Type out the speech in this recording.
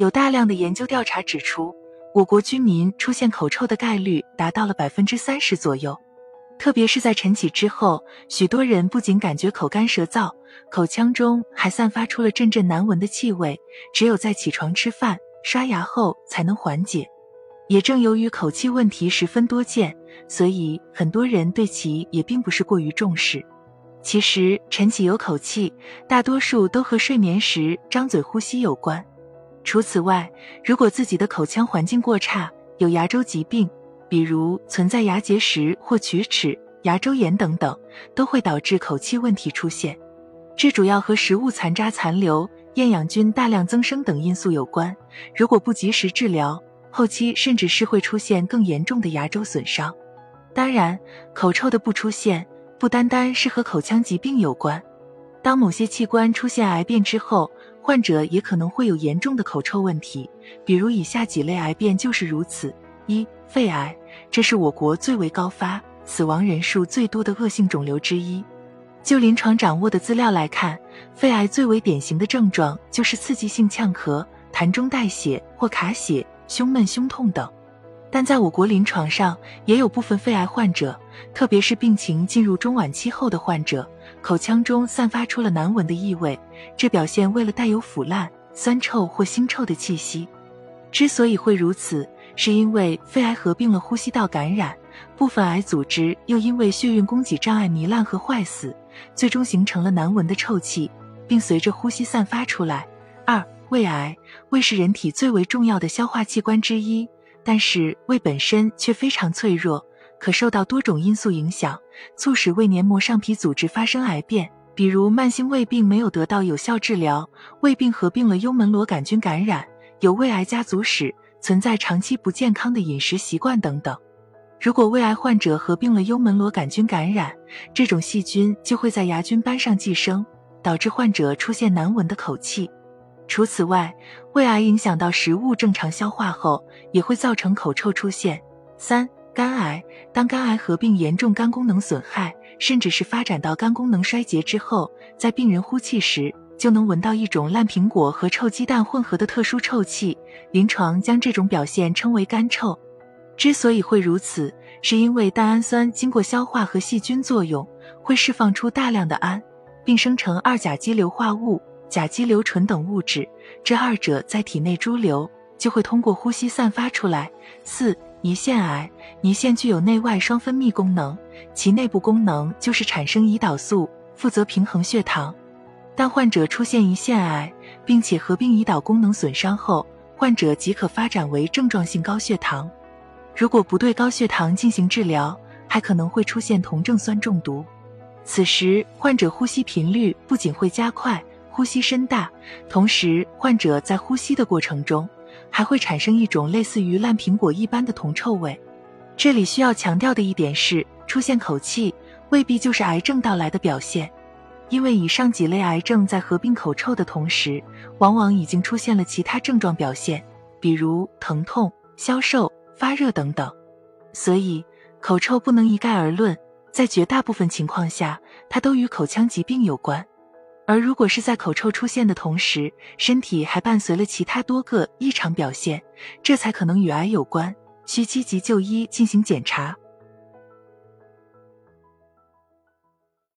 有大量的研究调查指出，我国居民出现口臭的概率达到了百分之三十左右。特别是在晨起之后，许多人不仅感觉口干舌燥，口腔中还散发出了阵阵难闻的气味，只有在起床吃饭、刷牙后才能缓解。也正由于口气问题十分多见，所以很多人对其也并不是过于重视。其实晨起有口气，大多数都和睡眠时张嘴呼吸有关。除此外，如果自己的口腔环境过差，有牙周疾病。比如存在牙结石或龋齿、牙周炎等等，都会导致口气问题出现。这主要和食物残渣残留、厌氧菌大量增生等因素有关。如果不及时治疗，后期甚至是会出现更严重的牙周损伤。当然，口臭的不出现，不单单是和口腔疾病有关。当某些器官出现癌变之后，患者也可能会有严重的口臭问题。比如以下几类癌变就是如此：一、肺癌。这是我国最为高发、死亡人数最多的恶性肿瘤之一。就临床掌握的资料来看，肺癌最为典型的症状就是刺激性呛咳、痰中带血或卡血、胸闷、胸痛等。但在我国临床上，也有部分肺癌患者，特别是病情进入中晚期后的患者，口腔中散发出了难闻的异味，这表现为了带有腐烂、酸臭或腥臭的气息。之所以会如此，是因为肺癌合并了呼吸道感染，部分癌组织又因为血运供给障碍糜烂和坏死，最终形成了难闻的臭气，并随着呼吸散发出来。二、胃癌，胃是人体最为重要的消化器官之一，但是胃本身却非常脆弱，可受到多种因素影响，促使胃黏膜上皮组织发生癌变，比如慢性胃病没有得到有效治疗，胃病合并了幽门螺杆菌感染，有胃癌家族史。存在长期不健康的饮食习惯等等。如果胃癌患者合并了幽门螺杆菌感染，这种细菌就会在牙菌斑上寄生，导致患者出现难闻的口气。除此外，胃癌影响到食物正常消化后，也会造成口臭出现。三、肝癌，当肝癌合并严重肝功能损害，甚至是发展到肝功能衰竭之后，在病人呼气时。就能闻到一种烂苹果和臭鸡蛋混合的特殊臭气，临床将这种表现称为干臭。之所以会如此，是因为蛋氨酸经过消化和细菌作用，会释放出大量的氨，并生成二甲基硫化物、甲基硫醇等物质，这二者在体内潴留，就会通过呼吸散发出来。四、胰腺癌，胰腺具有内外双分泌功能，其内部功能就是产生胰岛素，负责平衡血糖。当患者出现胰腺癌，并且合并胰岛功能损伤后，患者即可发展为症状性高血糖。如果不对高血糖进行治疗，还可能会出现酮症酸中毒。此时，患者呼吸频率不仅会加快，呼吸声大，同时患者在呼吸的过程中还会产生一种类似于烂苹果一般的铜臭味。这里需要强调的一点是，出现口气未必就是癌症到来的表现。因为以上几类癌症在合并口臭的同时，往往已经出现了其他症状表现，比如疼痛、消瘦、发热等等。所以，口臭不能一概而论，在绝大部分情况下，它都与口腔疾病有关。而如果是在口臭出现的同时，身体还伴随了其他多个异常表现，这才可能与癌有关，需积极就医进行检查。